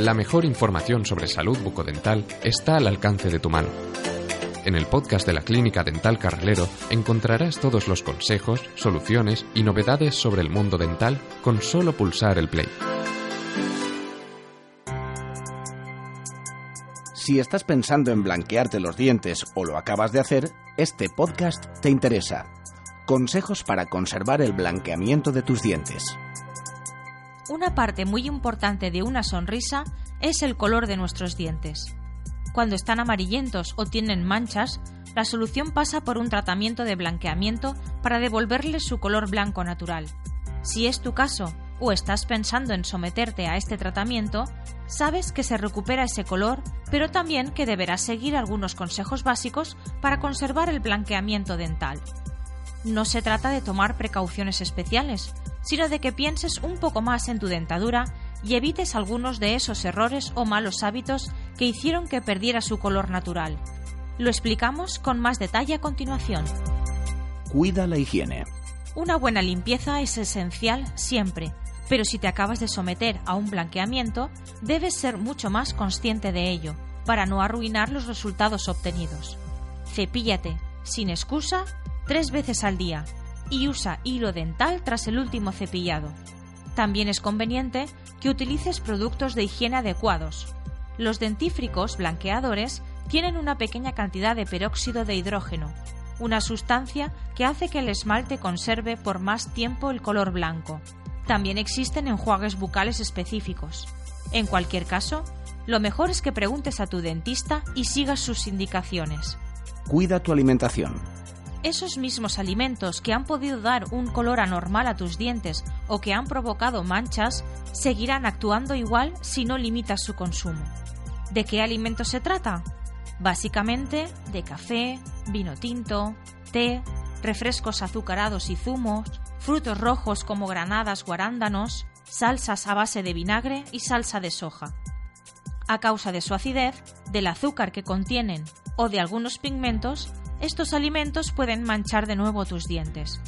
La mejor información sobre salud bucodental está al alcance de tu mano. En el podcast de la Clínica Dental Carrilero encontrarás todos los consejos, soluciones y novedades sobre el mundo dental con solo pulsar el play. Si estás pensando en blanquearte los dientes o lo acabas de hacer, este podcast te interesa. Consejos para conservar el blanqueamiento de tus dientes. Una parte muy importante de una sonrisa es el color de nuestros dientes. Cuando están amarillentos o tienen manchas, la solución pasa por un tratamiento de blanqueamiento para devolverles su color blanco natural. Si es tu caso o estás pensando en someterte a este tratamiento, sabes que se recupera ese color, pero también que deberás seguir algunos consejos básicos para conservar el blanqueamiento dental. No se trata de tomar precauciones especiales, sino de que pienses un poco más en tu dentadura y evites algunos de esos errores o malos hábitos que hicieron que perdiera su color natural. Lo explicamos con más detalle a continuación. Cuida la higiene. Una buena limpieza es esencial siempre, pero si te acabas de someter a un blanqueamiento, debes ser mucho más consciente de ello, para no arruinar los resultados obtenidos. Cepíllate, sin excusa, tres veces al día y usa hilo dental tras el último cepillado. También es conveniente que utilices productos de higiene adecuados. Los dentífricos blanqueadores tienen una pequeña cantidad de peróxido de hidrógeno, una sustancia que hace que el esmalte conserve por más tiempo el color blanco. También existen enjuagues bucales específicos. En cualquier caso, lo mejor es que preguntes a tu dentista y sigas sus indicaciones. Cuida tu alimentación esos mismos alimentos que han podido dar un color anormal a tus dientes o que han provocado manchas seguirán actuando igual si no limitas su consumo. ¿De qué alimentos se trata? Básicamente de café, vino tinto, té, refrescos azucarados y zumos, frutos rojos como granadas o arándanos, salsas a base de vinagre y salsa de soja. A causa de su acidez, del azúcar que contienen o de algunos pigmentos, estos alimentos pueden manchar de nuevo tus dientes.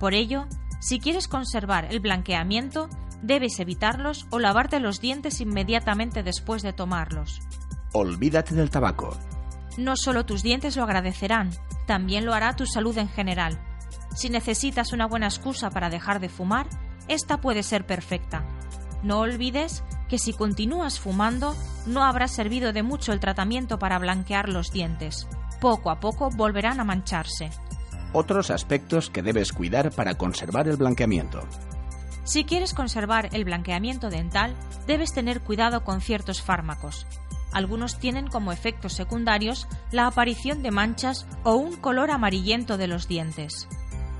Por ello, si quieres conservar el blanqueamiento, debes evitarlos o lavarte los dientes inmediatamente después de tomarlos. Olvídate del tabaco. No solo tus dientes lo agradecerán, también lo hará tu salud en general. Si necesitas una buena excusa para dejar de fumar, esta puede ser perfecta. No olvides que si continúas fumando, no habrá servido de mucho el tratamiento para blanquear los dientes poco a poco volverán a mancharse. Otros aspectos que debes cuidar para conservar el blanqueamiento. Si quieres conservar el blanqueamiento dental, debes tener cuidado con ciertos fármacos. Algunos tienen como efectos secundarios la aparición de manchas o un color amarillento de los dientes.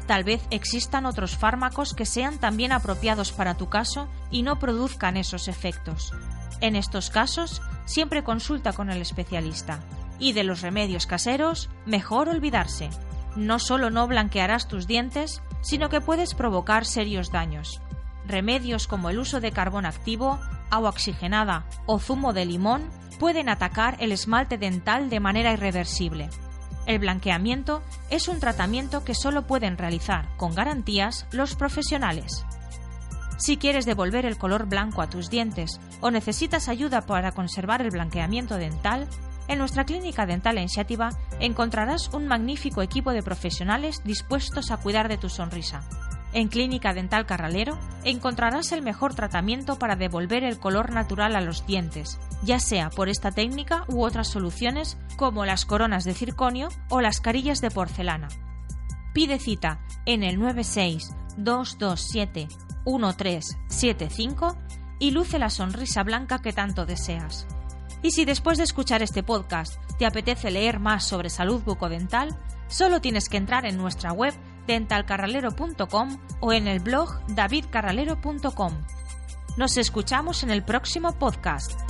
Tal vez existan otros fármacos que sean también apropiados para tu caso y no produzcan esos efectos. En estos casos, siempre consulta con el especialista. Y de los remedios caseros, mejor olvidarse. No solo no blanquearás tus dientes, sino que puedes provocar serios daños. Remedios como el uso de carbón activo, agua oxigenada o zumo de limón pueden atacar el esmalte dental de manera irreversible. El blanqueamiento es un tratamiento que solo pueden realizar con garantías los profesionales. Si quieres devolver el color blanco a tus dientes o necesitas ayuda para conservar el blanqueamiento dental, en nuestra clínica dental en encontrarás un magnífico equipo de profesionales dispuestos a cuidar de tu sonrisa. En Clínica Dental Carralero encontrarás el mejor tratamiento para devolver el color natural a los dientes, ya sea por esta técnica u otras soluciones como las coronas de circonio o las carillas de porcelana. Pide cita en el 96 227 1375 y luce la sonrisa blanca que tanto deseas. Y si después de escuchar este podcast te apetece leer más sobre salud bucodental, solo tienes que entrar en nuestra web dentalcarralero.com o en el blog davidcarralero.com. Nos escuchamos en el próximo podcast.